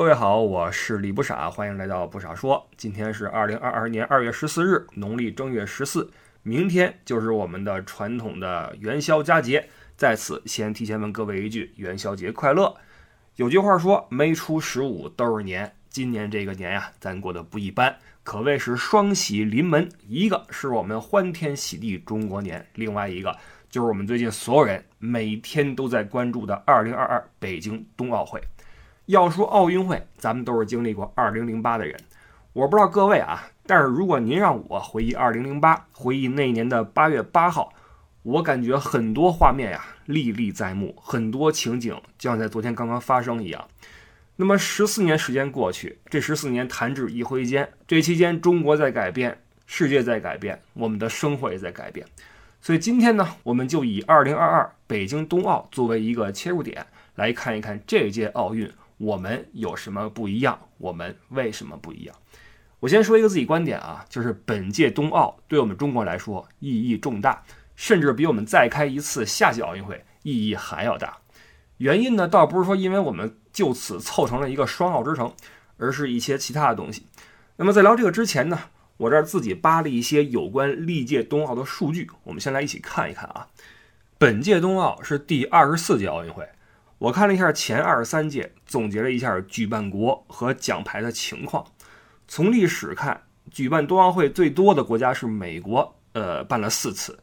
各位好，我是李不傻，欢迎来到不傻说。今天是二零二二年二月十四日，农历正月十四，明天就是我们的传统的元宵佳节。在此先提前问各位一句元宵节快乐。有句话说，没出十五都是年。今年这个年呀，咱过得不一般，可谓是双喜临门。一个是我们欢天喜地中国年，另外一个就是我们最近所有人每天都在关注的二零二二北京冬奥会。要说奥运会，咱们都是经历过2008的人。我不知道各位啊，但是如果您让我回忆2008，回忆那年的8月8号，我感觉很多画面呀历历在目，很多情景就像在昨天刚刚发生一样。那么十四年时间过去，这十四年弹指一挥间，这期间中国在改变，世界在改变，我们的生活也在改变。所以今天呢，我们就以2022北京冬奥作为一个切入点，来看一看这届奥运。我们有什么不一样？我们为什么不一样？我先说一个自己观点啊，就是本届冬奥对我们中国来说意义重大，甚至比我们再开一次夏季奥运会意义还要大。原因呢，倒不是说因为我们就此凑成了一个双奥之城，而是一些其他的东西。那么在聊这个之前呢，我这儿自己扒了一些有关历届冬奥的数据，我们先来一起看一看啊。本届冬奥是第二十四届奥运会。我看了一下前二十三届，总结了一下举办国和奖牌的情况。从历史看，举办冬奥会最多的国家是美国，呃，办了四次；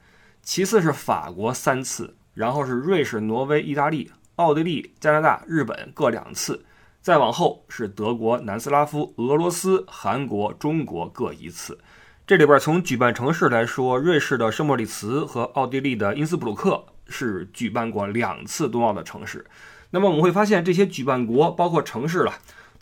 其次是法国三次，然后是瑞士、挪威、意大利、奥地利、加拿大、日本各两次，再往后是德国、南斯拉夫、俄罗斯、韩国、中国各一次。这里边从举办城市来说，瑞士的圣莫里茨和奥地利的因斯布鲁克。是举办过两次冬奥的城市，那么我们会发现这些举办国包括城市了，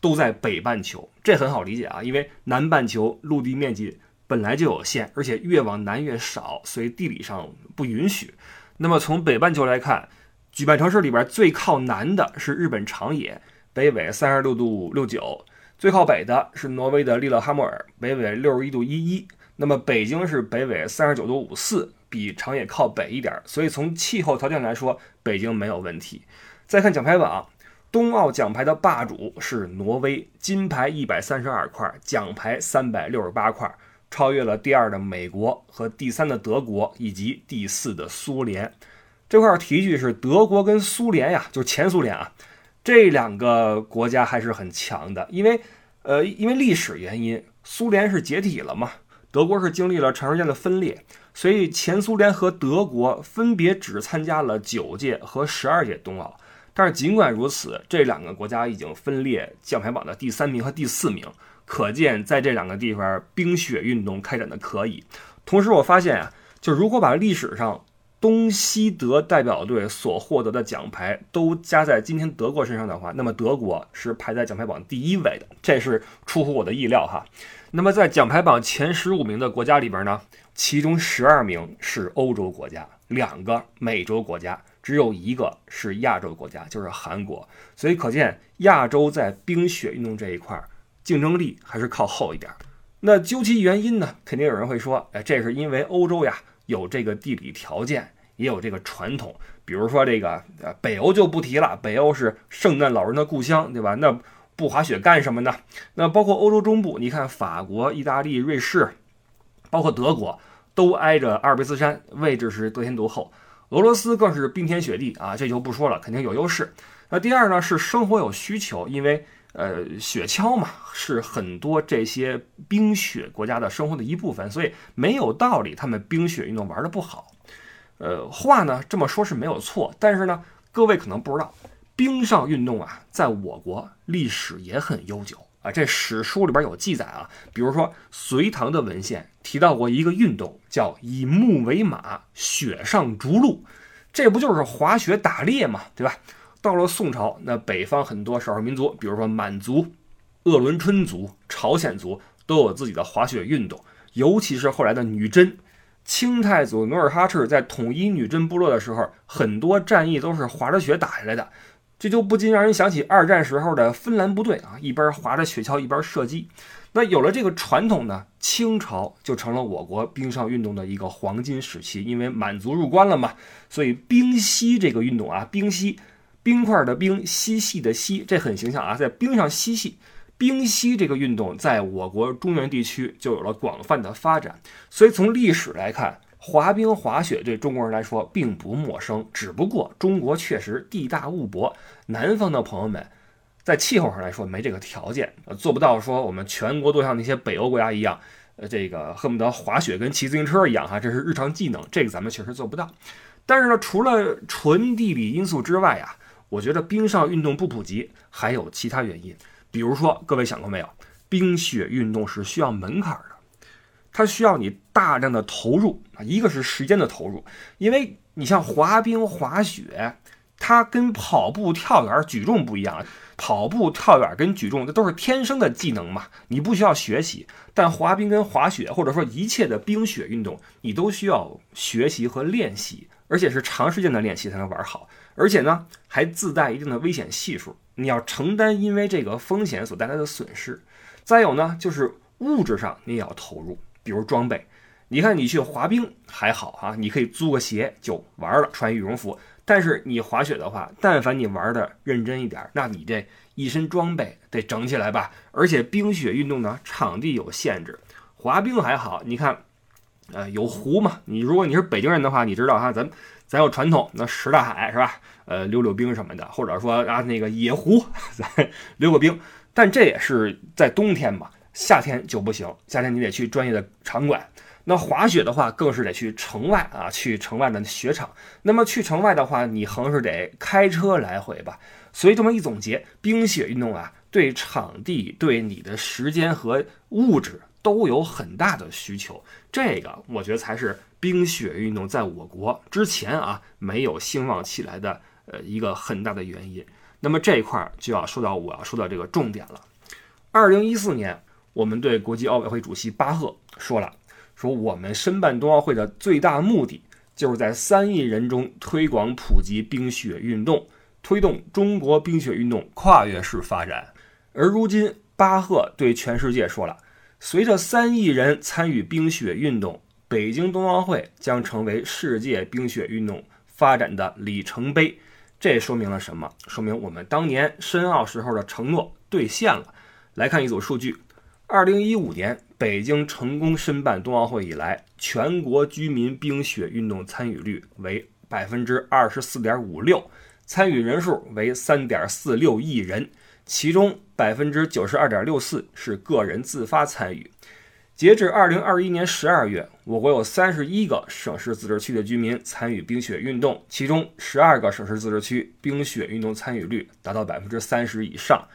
都在北半球，这很好理解啊，因为南半球陆地面积本来就有限，而且越往南越少，所以地理上不允许。那么从北半球来看，举办城市里边最靠南的是日本长野，北纬三十六度六九；最靠北的是挪威的利勒哈默尔，北纬六十一度一一。那么北京是北纬三十九度五四。比长野靠北一点，所以从气候条件来说，北京没有问题。再看奖牌榜，冬奥奖牌的霸主是挪威，金牌一百三十二块，奖牌三百六十八块，超越了第二的美国和第三的德国以及第四的苏联。这块提一句是德国跟苏联呀，就是前苏联啊，这两个国家还是很强的，因为呃，因为历史原因，苏联是解体了嘛，德国是经历了长时间的分裂。所以，前苏联和德国分别只参加了九届和十二届冬奥。但是，尽管如此，这两个国家已经分列奖牌榜的第三名和第四名，可见在这两个地方冰雪运动开展的可以。同时，我发现啊，就如果把历史上东西德代表队所获得的奖牌都加在今天德国身上的话，那么德国是排在奖牌榜第一位的，这是出乎我的意料哈。那么，在奖牌榜前十五名的国家里边呢？其中十二名是欧洲国家，两个美洲国家，只有一个是亚洲国家，就是韩国。所以可见亚洲在冰雪运动这一块竞争力还是靠后一点。那究其原因呢？肯定有人会说，哎，这是因为欧洲呀有这个地理条件，也有这个传统。比如说这个呃北欧就不提了，北欧是圣诞老人的故乡，对吧？那不滑雪干什么呢？那包括欧洲中部，你看法国、意大利、瑞士。包括德国都挨着阿尔卑斯山，位置是得天独厚。俄罗斯更是冰天雪地啊，这就不说了，肯定有优势。那第二呢是生活有需求，因为呃雪橇嘛是很多这些冰雪国家的生活的一部分，所以没有道理他们冰雪运动玩的不好。呃，话呢这么说是没有错，但是呢各位可能不知道，冰上运动啊在我国历史也很悠久。啊，这史书里边有记载啊，比如说隋唐的文献提到过一个运动，叫以木为马，雪上逐鹿，这不就是滑雪打猎嘛，对吧？到了宋朝，那北方很多少数民族，比如说满族、鄂伦春族、朝鲜族，都有自己的滑雪运动，尤其是后来的女真，清太祖努尔哈赤在统一女真部落的时候，很多战役都是滑着雪打下来的。这就不禁让人想起二战时候的芬兰部队啊，一边滑着雪橇一边射击。那有了这个传统呢，清朝就成了我国冰上运动的一个黄金时期。因为满族入关了嘛，所以冰嬉这个运动啊，冰嬉冰块的冰，嬉戏的嬉，这很形象啊，在冰上嬉戏。冰嬉这个运动在我国中原地区就有了广泛的发展，所以从历史来看，滑冰滑雪对中国人来说并不陌生。只不过中国确实地大物博，南方的朋友们在气候上来说没这个条件，做不到说我们全国都像那些北欧国家一样，呃，这个恨不得滑雪跟骑自行车一样哈，这是日常技能，这个咱们确实做不到。但是呢，除了纯地理因素之外啊，我觉得冰上运动不普及还有其他原因。比如说，各位想过没有，冰雪运动是需要门槛的，它需要你大量的投入啊。一个是时间的投入，因为你像滑冰、滑雪，它跟跑步、跳远、举重不一样。跑步、跳远跟举重，这都是天生的技能嘛，你不需要学习。但滑冰跟滑雪，或者说一切的冰雪运动，你都需要学习和练习，而且是长时间的练习才能玩好。而且呢，还自带一定的危险系数。你要承担因为这个风险所带来的损失，再有呢，就是物质上你也要投入，比如装备。你看你去滑冰还好啊，你可以租个鞋就玩了，穿羽绒服。但是你滑雪的话，但凡你玩的认真一点，那你这一身装备得整起来吧。而且冰雪运动呢，场地有限制，滑冰还好，你看，呃，有湖嘛。你如果你是北京人的话，你知道哈，咱咱有传统，那什刹海是吧？呃，溜溜冰什么的，或者说啊，那个野湖，咱溜个冰。但这也是在冬天嘛，夏天就不行。夏天你得去专业的场馆。那滑雪的话，更是得去城外啊，去城外的雪场。那么去城外的话，你横是得开车来回吧。所以这么一总结，冰雪运动啊，对场地、对你的时间和物质都有很大的需求。这个我觉得才是冰雪运动在我国之前啊没有兴旺起来的。呃，一个很大的原因。那么这一块就要说到我要说到这个重点了。二零一四年，我们对国际奥委会主席巴赫说了，说我们申办冬奥会的最大目的，就是在三亿人中推广普及冰雪运动，推动中国冰雪运动跨越式发展。而如今，巴赫对全世界说了，随着三亿人参与冰雪运动，北京冬奥会将成为世界冰雪运动发展的里程碑。这说明了什么？说明我们当年申奥时候的承诺兑现了。来看一组数据：二零一五年北京成功申办冬奥会以来，全国居民冰雪运动参与率为百分之二十四点五六，参与人数为三点四六亿人，其中百分之九十二点六四是个人自发参与。截至二零二一年十二月，我国有三十一个省市自治区的居民参与冰雪运动，其中十二个省市自治区冰雪运动参与率达到百分之三十以上。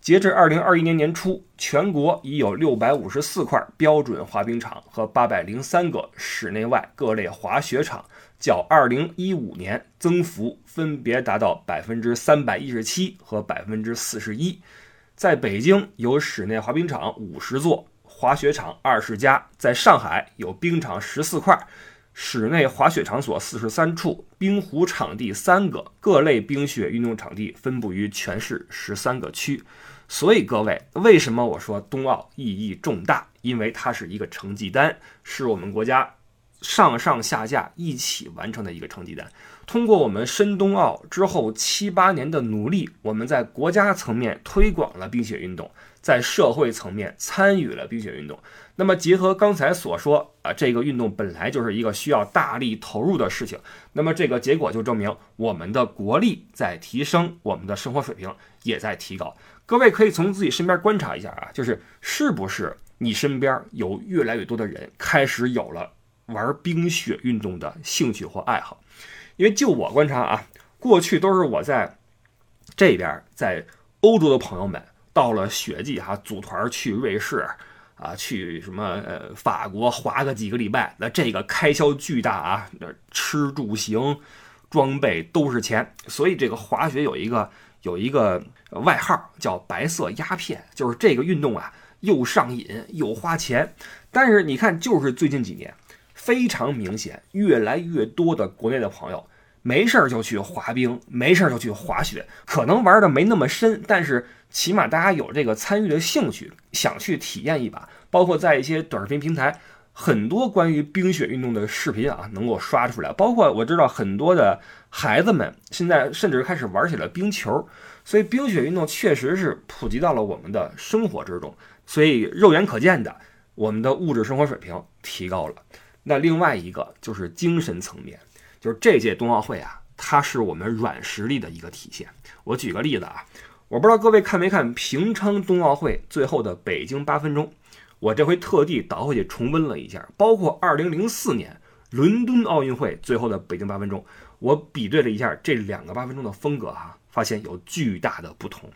截至二零二一年年初，全国已有六百五十四块标准滑冰场和八百零三个室内外各类滑雪场，较二零一五年增幅分别达到百分之三百一十七和百分之四十一。在北京，有室内滑冰场五十座。滑雪场二十家，在上海有冰场十四块，室内滑雪场所四十三处，冰壶场地三个，各类冰雪运动场地分布于全市十三个区。所以各位，为什么我说冬奥意义重大？因为它是一个成绩单，是我们国家上上下下一起完成的一个成绩单。通过我们申冬奥之后七八年的努力，我们在国家层面推广了冰雪运动。在社会层面参与了冰雪运动，那么结合刚才所说啊，这个运动本来就是一个需要大力投入的事情，那么这个结果就证明我们的国力在提升，我们的生活水平也在提高。各位可以从自己身边观察一下啊，就是是不是你身边有越来越多的人开始有了玩冰雪运动的兴趣或爱好？因为就我观察啊，过去都是我在这边在欧洲的朋友们。到了雪季哈，组团去瑞士，啊，去什么呃法国滑个几个礼拜，那这个开销巨大啊，吃住行装备都是钱，所以这个滑雪有一个有一个外号叫“白色鸦片”，就是这个运动啊又上瘾又花钱。但是你看，就是最近几年非常明显，越来越多的国内的朋友没事儿就去滑冰，没事儿就去滑雪，可能玩的没那么深，但是。起码大家有这个参与的兴趣，想去体验一把，包括在一些短视频平台，很多关于冰雪运动的视频啊，能够刷出来。包括我知道很多的孩子们现在甚至开始玩起了冰球，所以冰雪运动确实是普及到了我们的生活之中。所以肉眼可见的，我们的物质生活水平提高了。那另外一个就是精神层面，就是这届冬奥会啊，它是我们软实力的一个体现。我举个例子啊。我不知道各位看没看平昌冬奥会最后的北京八分钟，我这回特地倒回去重温了一下，包括2004年伦敦奥运会最后的北京八分钟，我比对了一下这两个八分钟的风格哈，发现有巨大的不同。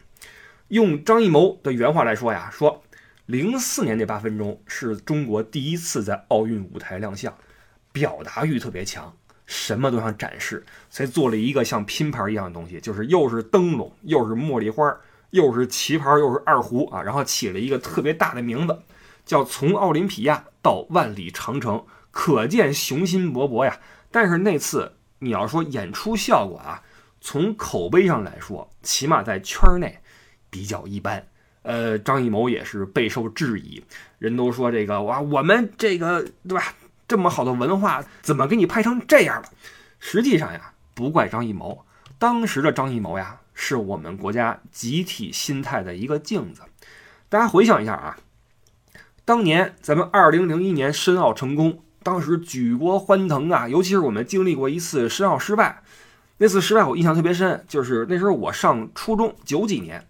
用张艺谋的原话来说呀，说04年那八分钟是中国第一次在奥运舞台亮相，表达欲特别强。什么都想展示，才做了一个像拼盘一样的东西，就是又是灯笼，又是茉莉花，又是旗袍，又是二胡啊，然后起了一个特别大的名字，叫“从奥林匹亚到万里长城”，可见雄心勃勃呀。但是那次你要说演出效果啊，从口碑上来说，起码在圈内比较一般。呃，张艺谋也是备受质疑，人都说这个哇，我们这个对吧？这么好的文化，怎么给你拍成这样了？实际上呀，不怪张艺谋，当时的张艺谋呀，是我们国家集体心态的一个镜子。大家回想一下啊，当年咱们二零零一年申奥成功，当时举国欢腾啊，尤其是我们经历过一次申奥失败，那次失败我印象特别深，就是那时候我上初中九几年，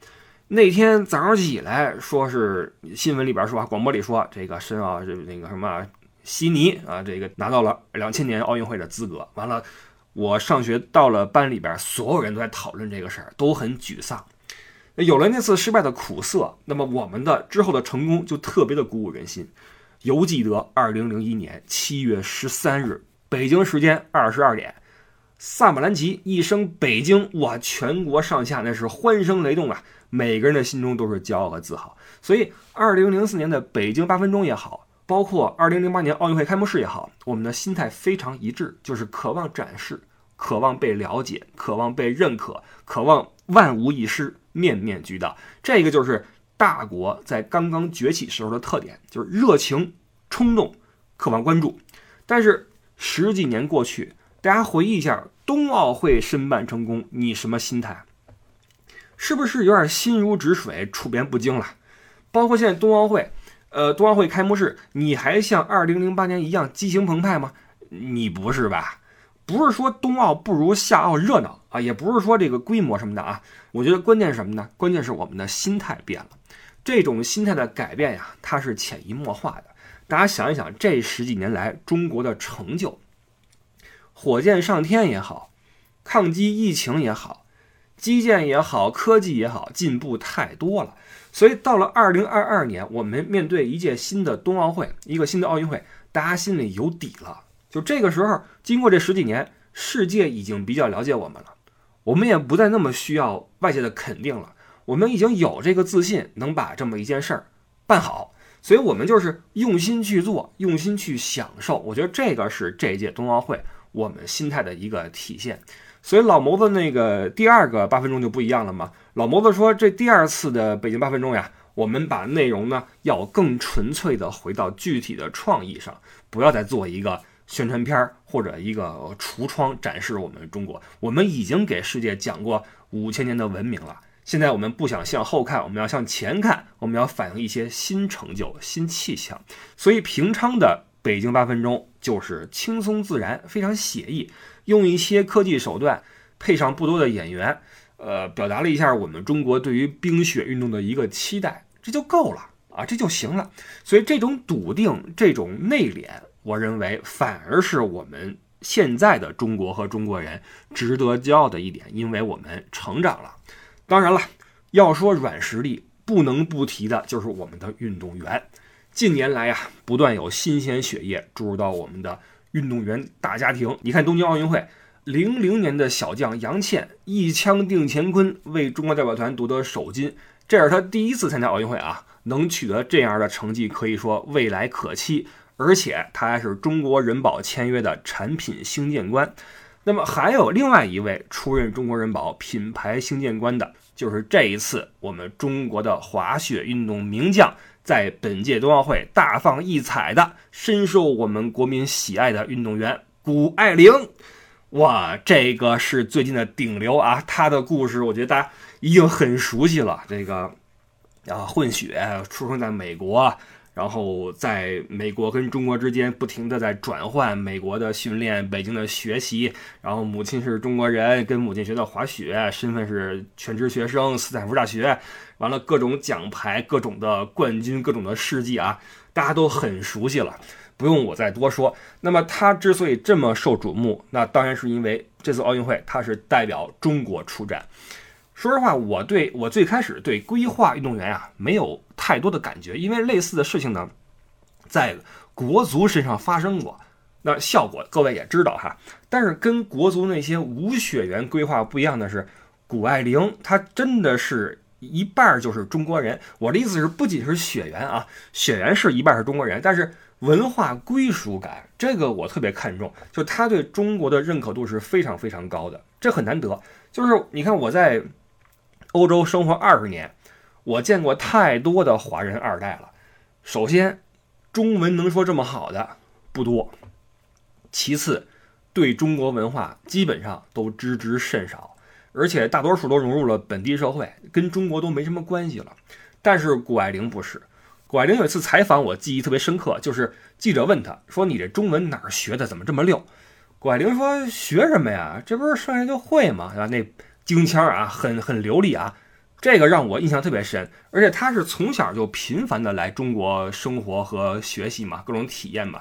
那天早上起来，说是新闻里边说啊，广播里说这个申奥是那个什么。悉尼啊，这个拿到了两千年奥运会的资格。完了，我上学到了班里边，所有人都在讨论这个事儿，都很沮丧。有了那次失败的苦涩，那么我们的之后的成功就特别的鼓舞人心。犹记得二零零一年七月十三日，北京时间二十二点，萨马兰奇一声“北京”，哇，全国上下那是欢声雷动啊！每个人的心中都是骄傲和自豪。所以，二零零四年的北京八分钟也好。包括二零零八年奥运会开幕式也好，我们的心态非常一致，就是渴望展示，渴望被了解，渴望被认可，渴望万无一失，面面俱到。这个就是大国在刚刚崛起时候的特点，就是热情、冲动、渴望关注。但是十几年过去，大家回忆一下冬奥会申办成功，你什么心态？是不是有点心如止水、处变不惊了？包括现在冬奥会。呃，冬奥会开幕式，你还像二零零八年一样激情澎湃吗？你不是吧？不是说冬奥不如夏奥热闹啊，也不是说这个规模什么的啊。我觉得关键是什么呢？关键是我们的心态变了。这种心态的改变呀，它是潜移默化的。大家想一想，这十几年来中国的成就，火箭上天也好，抗击疫情也好，基建也好，科技也好，进步太多了。所以到了二零二二年，我们面对一届新的冬奥会，一个新的奥运会，大家心里有底了。就这个时候，经过这十几年，世界已经比较了解我们了，我们也不再那么需要外界的肯定了。我们已经有这个自信，能把这么一件事儿办好。所以，我们就是用心去做，用心去享受。我觉得这个是这届冬奥会我们心态的一个体现。所以，老谋子那个第二个八分钟就不一样了嘛。老谋子说：“这第二次的北京八分钟呀，我们把内容呢要更纯粹的回到具体的创意上，不要再做一个宣传片或者一个橱窗展示我们中国。我们已经给世界讲过五千年的文明了，现在我们不想向后看，我们要向前看，我们要反映一些新成就、新气象。所以平昌的北京八分钟就是轻松自然，非常写意，用一些科技手段，配上不多的演员。”呃，表达了一下我们中国对于冰雪运动的一个期待，这就够了啊，这就行了。所以这种笃定、这种内敛，我认为反而是我们现在的中国和中国人值得骄傲的一点，因为我们成长了。当然了，要说软实力，不能不提的就是我们的运动员。近年来呀，不断有新鲜血液注入到我们的运动员大家庭。你看东京奥运会。零零年的小将杨倩一枪定乾坤，为中国代表团夺得首金，这是他第一次参加奥运会啊，能取得这样的成绩，可以说未来可期。而且他还是中国人保签约的产品兴建官。那么还有另外一位出任中国人保品牌兴建官的就是这一次我们中国的滑雪运动名将，在本届冬奥会大放异彩的，深受我们国民喜爱的运动员谷爱凌。哇，这个是最近的顶流啊！她的故事，我觉得大家已经很熟悉了。这个啊，混血，出生在美国。然后在美国跟中国之间不停的在转换，美国的训练，北京的学习。然后母亲是中国人，跟母亲学的滑雪，身份是全职学生，斯坦福大学。完了各种奖牌，各种的冠军，各种的事迹啊，大家都很熟悉了，不用我再多说。那么他之所以这么受瞩目，那当然是因为这次奥运会他是代表中国出战。说实话，我对我最开始对规划运动员啊没有太多的感觉，因为类似的事情呢，在国足身上发生过，那效果各位也知道哈。但是跟国足那些无血缘规划不一样的是，谷爱凌她真的是一半就是中国人。我的意思是，不仅是血缘啊，血缘是一半是中国人，但是文化归属感这个我特别看重，就他对中国的认可度是非常非常高的，这很难得。就是你看我在。欧洲生活二十年，我见过太多的华人二代了。首先，中文能说这么好的不多；其次，对中国文化基本上都知之甚少，而且大多数都融入了本地社会，跟中国都没什么关系了。但是谷爱凌不是，谷爱凌有一次采访我记忆特别深刻，就是记者问他说：“你这中文哪儿学的？怎么这么溜？”谷爱凌说：“学什么呀？这不是剩下就会吗？对吧？那。”京腔啊，很很流利啊，这个让我印象特别深。而且他是从小就频繁的来中国生活和学习嘛，各种体验嘛，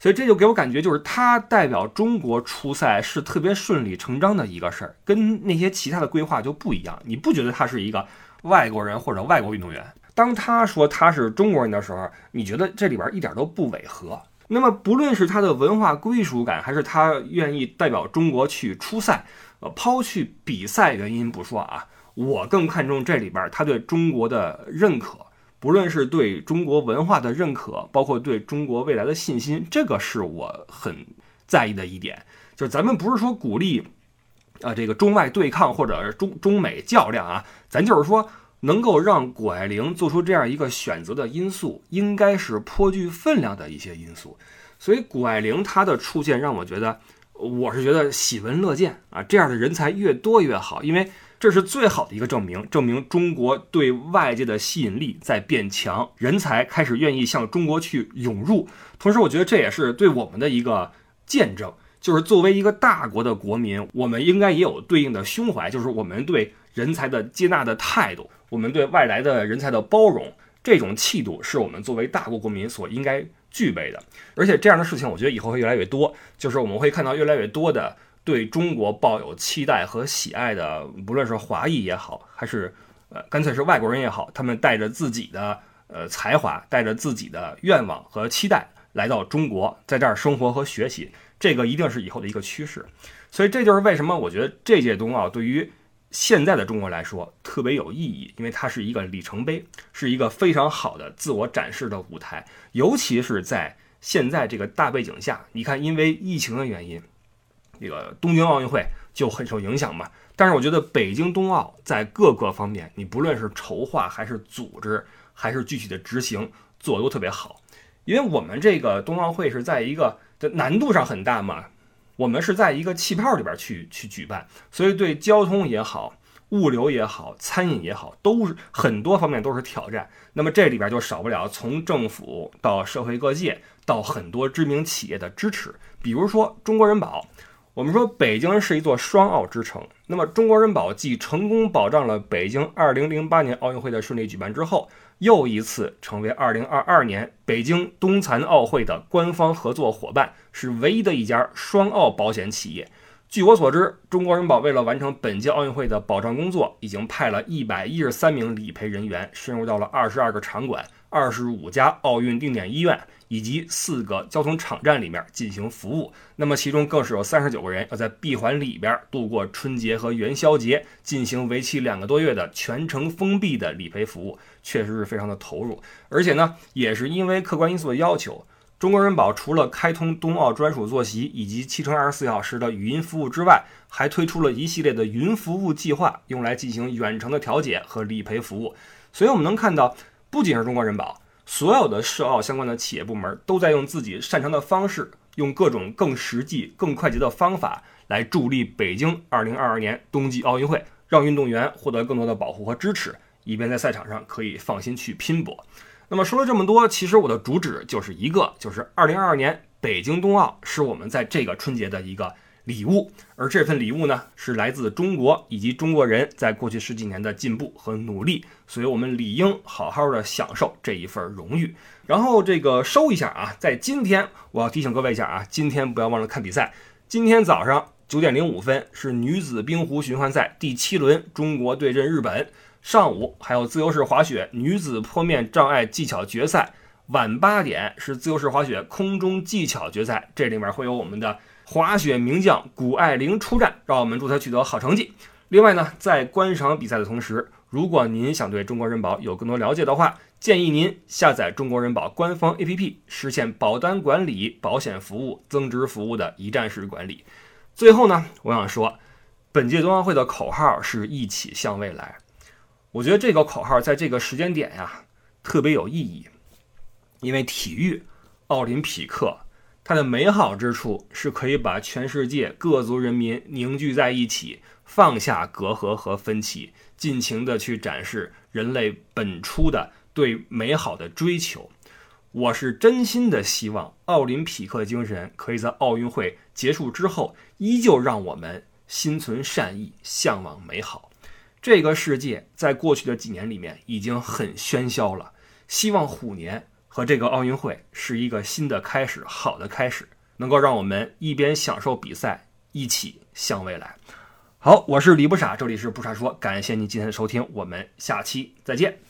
所以这就给我感觉，就是他代表中国出赛是特别顺理成章的一个事儿，跟那些其他的规划就不一样。你不觉得他是一个外国人或者外国运动员？当他说他是中国人的时候，你觉得这里边一点都不违和。那么不论是他的文化归属感，还是他愿意代表中国去出赛。呃，抛去比赛原因不说啊，我更看重这里边他对中国的认可，不论是对中国文化的认可，包括对中国未来的信心，这个是我很在意的一点。就是咱们不是说鼓励啊这个中外对抗或者中中美较量啊，咱就是说能够让谷爱凌做出这样一个选择的因素，应该是颇具分量的一些因素。所以谷爱凌她的出现让我觉得。我是觉得喜闻乐见啊，这样的人才越多越好，因为这是最好的一个证明，证明中国对外界的吸引力在变强，人才开始愿意向中国去涌入。同时，我觉得这也是对我们的一个见证，就是作为一个大国的国民，我们应该也有对应的胸怀，就是我们对人才的接纳的态度，我们对外来的人才的包容，这种气度是我们作为大国国民所应该。具备的，而且这样的事情，我觉得以后会越来越多。就是我们会看到越来越多的对中国抱有期待和喜爱的，不论是华裔也好，还是呃干脆是外国人也好，他们带着自己的呃才华，带着自己的愿望和期待来到中国，在这儿生活和学习。这个一定是以后的一个趋势。所以这就是为什么我觉得这届冬奥对于。现在的中国来说特别有意义，因为它是一个里程碑，是一个非常好的自我展示的舞台。尤其是在现在这个大背景下，你看，因为疫情的原因，这个东京奥运会就很受影响嘛。但是我觉得北京冬奥在各个方面，你不论是筹划还是组织，还是具体的执行，做的都特别好。因为我们这个冬奥会是在一个的难度上很大嘛。我们是在一个气泡里边去去举办，所以对交通也好、物流也好、餐饮也好，都是很多方面都是挑战。那么这里边就少不了从政府到社会各界到很多知名企业的支持，比如说中国人保。我们说北京是一座双奥之城，那么中国人保继成功保障了北京2008年奥运会的顺利举办之后。又一次成为2022年北京冬残奥会的官方合作伙伴，是唯一的一家双奥保险企业。据我所知，中国人保为了完成本届奥运会的保障工作，已经派了一百一十三名理赔人员深入到了二十二个场馆、二十五家奥运定点医院。以及四个交通场站里面进行服务，那么其中更是有三十九个人要在闭环里边度过春节和元宵节，进行为期两个多月的全程封闭的理赔服务，确实是非常的投入。而且呢，也是因为客观因素的要求，中国人保除了开通冬奥专属坐席以及七乘二十四小时的语音服务之外，还推出了一系列的云服务计划，用来进行远程的调解和理赔服务。所以，我们能看到，不仅是中国人保，所有的涉奥相关的企业部门都在用自己擅长的方式，用各种更实际、更快捷的方法来助力北京2022年冬季奥运会，让运动员获得更多的保护和支持，以便在赛场上可以放心去拼搏。那么说了这么多，其实我的主旨就是一个，就是二零二二年北京冬奥是我们在这个春节的一个礼物，而这份礼物呢，是来自中国以及中国人在过去十几年的进步和努力，所以我们理应好好的享受这一份荣誉。然后这个收一下啊，在今天我要提醒各位一下啊，今天不要忘了看比赛。今天早上九点零五分是女子冰壶循环赛第七轮，中国对阵日本。上午还有自由式滑雪女子坡面障碍技巧决赛，晚八点是自由式滑雪空中技巧决赛，这里面会有我们的滑雪名将谷爱凌出战，让我们祝她取得好成绩。另外呢，在观赏比赛的同时，如果您想对中国人保有更多了解的话，建议您下载中国人保官方 APP，实现保单管理、保险服务、增值服务的一站式管理。最后呢，我想说，本届冬奥会的口号是一起向未来。我觉得这个口号在这个时间点呀特别有意义，因为体育奥林匹克它的美好之处是可以把全世界各族人民凝聚在一起，放下隔阂和分歧，尽情的去展示人类本初的对美好的追求。我是真心的希望奥林匹克精神可以在奥运会结束之后，依旧让我们心存善意，向往美好。这个世界在过去的几年里面已经很喧嚣了，希望虎年和这个奥运会是一个新的开始，好的开始，能够让我们一边享受比赛，一起向未来。好，我是李不傻，这里是不傻说，感谢您今天的收听，我们下期再见。